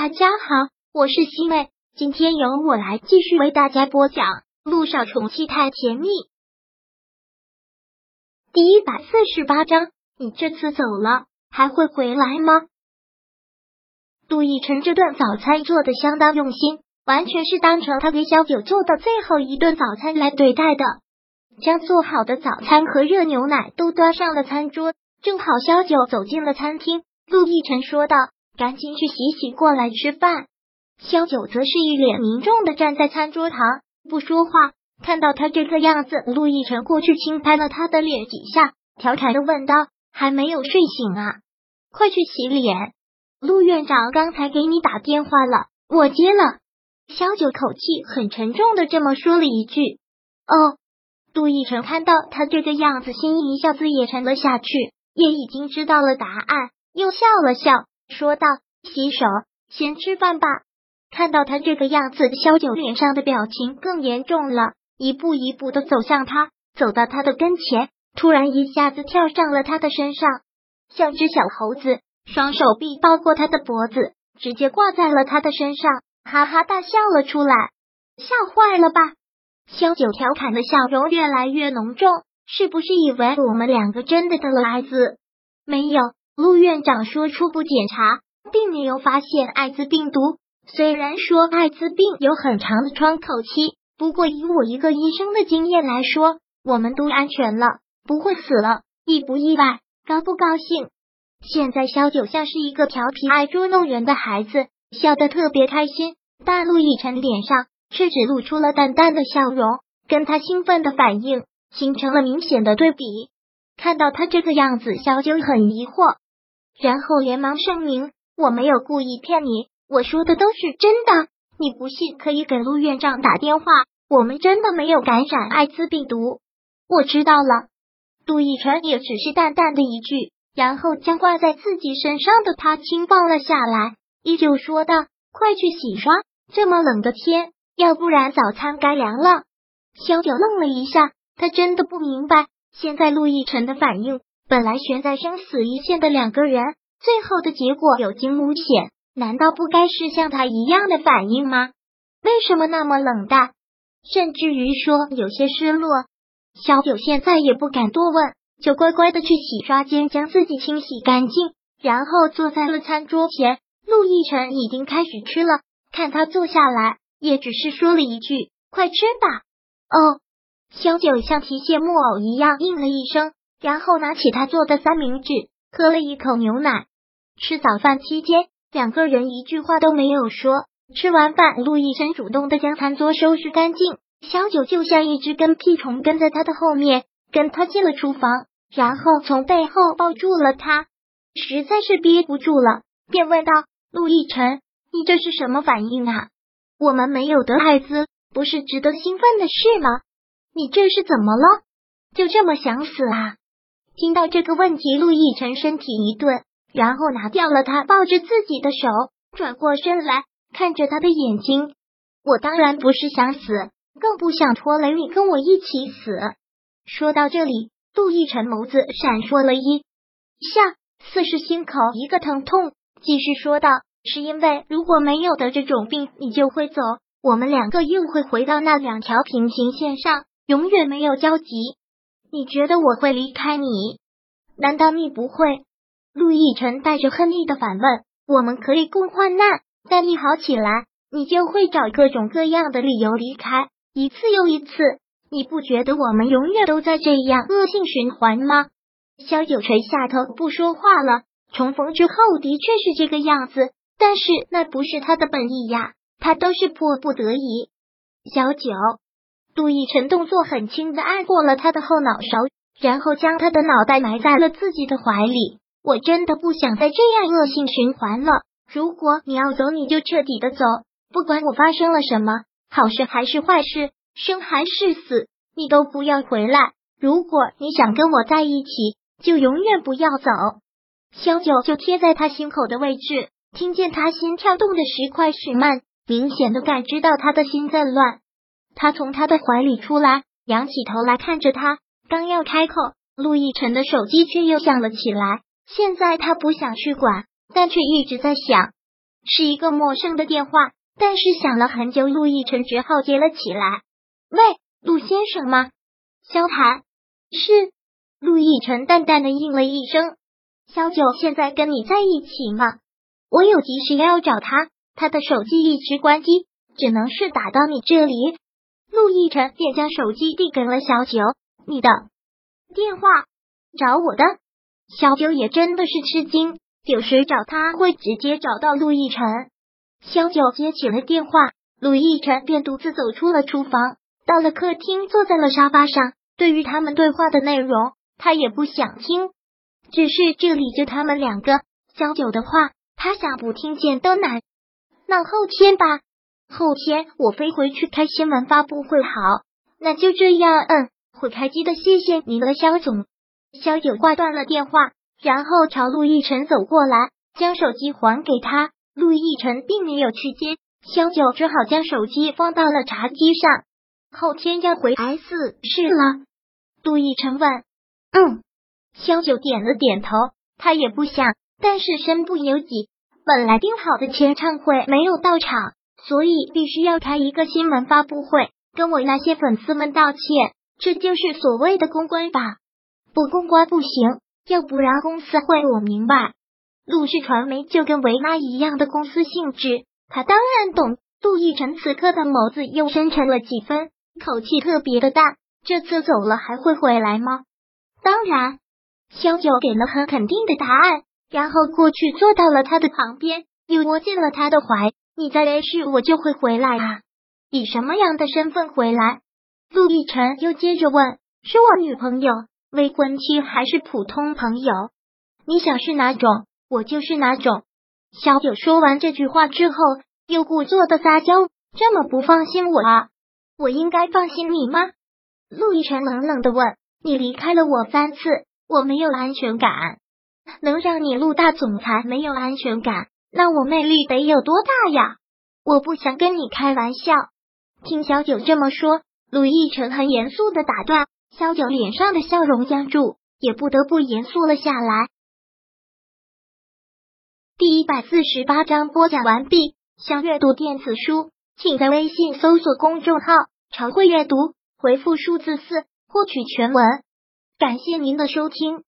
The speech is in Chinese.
大家好，我是西妹，今天由我来继续为大家播讲《路上宠妻太甜蜜》第一百四十八章。你这次走了，还会回来吗？杜奕晨这顿早餐做的相当用心，完全是当成他给小九做的最后一顿早餐来对待的。将做好的早餐和热牛奶都端上了餐桌，正好小九走进了餐厅。陆亦辰说道：“赶紧去洗洗，过来吃饭。”萧九则是一脸凝重的站在餐桌旁，不说话。看到他这个样子，陆亦辰过去轻拍了他的脸几下，调侃的问道：“还没有睡醒啊？快去洗脸。”陆院长刚才给你打电话了，我接了。萧九口气很沉重的这么说了一句：“哦。”陆亦辰看到他这个样子，心一下子也沉了下去，也已经知道了答案。又笑了笑，说道：“洗手，先吃饭吧。”看到他这个样子，萧九脸上的表情更严重了，一步一步的走向他，走到他的跟前，突然一下子跳上了他的身上，像只小猴子，双手臂抱过他的脖子，直接挂在了他的身上，哈哈大笑了出来。吓坏了吧？萧九调侃的笑容越来越浓重，是不是以为我们两个真的得了艾滋？没有。陆院长说，初步检查并没有发现艾滋病毒。虽然说艾滋病有很长的窗口期，不过以我一个医生的经验来说，我们都安全了，不会死了。意不意外？高不高兴？现在萧九像是一个调皮爱捉弄人的孩子，笑得特别开心。但陆亦辰脸上却只露出了淡淡的笑容，跟他兴奋的反应形成了明显的对比。看到他这个样子，萧九很疑惑。然后连忙声明：“我没有故意骗你，我说的都是真的。你不信可以给陆院长打电话，我们真的没有感染艾滋病毒。”我知道了，杜奕晨也只是淡淡的一句，然后将挂在自己身上的他轻放了下来，依旧说道：“快去洗刷，这么冷的天，要不然早餐该凉了。”萧九愣了一下，他真的不明白现在陆亦辰的反应。本来悬在生死一线的两个人，最后的结果有惊无险，难道不该是像他一样的反应吗？为什么那么冷淡，甚至于说有些失落？小九现在也不敢多问，就乖乖的去洗刷间将自己清洗干净，然后坐在了餐桌前。陆亦辰已经开始吃了，看他坐下来，也只是说了一句：“快吃吧。”哦，小九像提线木偶一样应了一声。然后拿起他做的三明治，喝了一口牛奶。吃早饭期间，两个人一句话都没有说。吃完饭，陆亦辰主动的将餐桌收拾干净，小九就像一只跟屁虫跟在他的后面，跟他进了厨房，然后从背后抱住了他。实在是憋不住了，便问道：“陆亦辰，你这是什么反应啊？我们没有得艾滋，不是值得兴奋的事吗？你这是怎么了？就这么想死啊？”听到这个问题，陆亦辰身体一顿，然后拿掉了他抱着自己的手，转过身来看着他的眼睛。我当然不是想死，更不想拖累你跟我一起死。说到这里，陆亦辰眸子闪烁了一下，似是心口一个疼痛，继续说道：“是因为如果没有得这种病，你就会走，我们两个又会回到那两条平行线上，永远没有交集。”你觉得我会离开你？难道你不会？陆亦辰带着恨意的反问。我们可以共患难，但你好起来，你就会找各种各样的理由离开，一次又一次。你不觉得我们永远都在这样恶性循环吗？萧九垂下头不说话了。重逢之后的确是这个样子，但是那不是他的本意呀，他都是迫不得已。小九。陆亦辰动作很轻的按过了他的后脑勺，然后将他的脑袋埋在了自己的怀里。我真的不想再这样恶性循环了。如果你要走，你就彻底的走，不管我发生了什么，好事还是坏事，生还是死，你都不要回来。如果你想跟我在一起，就永远不要走。萧九就贴在他心口的位置，听见他心跳动的时快时慢，明显的感知到他的心在乱。他从他的怀里出来，仰起头来看着他，刚要开口，陆亦辰的手机却又响了起来。现在他不想去管，但却一直在想。是一个陌生的电话，但是响了很久，陆亦辰只好接了起来。喂，陆先生吗？萧谈是。陆亦辰淡淡的应了一声。萧九现在跟你在一起吗？我有急事要找他，他的手机一直关机，只能是打到你这里。陆亦辰便将手机递给了小九，你的电话找我的。小九也真的是吃惊，有时找他会直接找到陆亦辰。小九接起了电话，陆亦辰便独自走出了厨房，到了客厅，坐在了沙发上。对于他们对话的内容，他也不想听。只是这里就他们两个，小九的话，他想不听见都难。那后天吧，后天我飞回去开新闻发布会。好，那就这样。嗯，会开机的，谢谢您了，肖总。肖九挂断了电话，然后朝陆亦辰走过来，将手机还给他。陆亦辰并没有去接，肖九只好将手机放到了茶几上。后天要回 S 市了，陆亦辰问。嗯。肖九点了点头，他也不想，但是身不由己。本来定好的签唱会没有到场，所以必须要开一个新闻发布会，跟我那些粉丝们道歉。这就是所谓的公关吧？不公关不行，要不然公司会。我明白，陆氏传媒就跟维拉一样的公司性质，他当然懂。陆亦辰此刻的眸子又深沉了几分，口气特别的大。这次走了还会回来吗？当然。萧九给了很肯定的答案，然后过去坐到了他的旁边，又窝进了他的怀。你在 A 市，我就会回来啊。以什么样的身份回来？陆亦辰又接着问：“是我女朋友、未婚妻，还是普通朋友？你想是哪种，我就是哪种。”小九说完这句话之后，又故作的撒娇：“这么不放心我啊？我应该放心你吗？”陆亦辰冷冷的问：“你离开了我三次。”我没有安全感，能让你陆大总裁没有安全感，那我魅力得有多大呀？我不想跟你开玩笑。听小九这么说，陆亦辰很严肃的打断，小九脸上的笑容僵住，也不得不严肃了下来。第一百四十八章播讲完毕。想阅读电子书，请在微信搜索公众号“常会阅读”，回复数字四获取全文。感谢您的收听。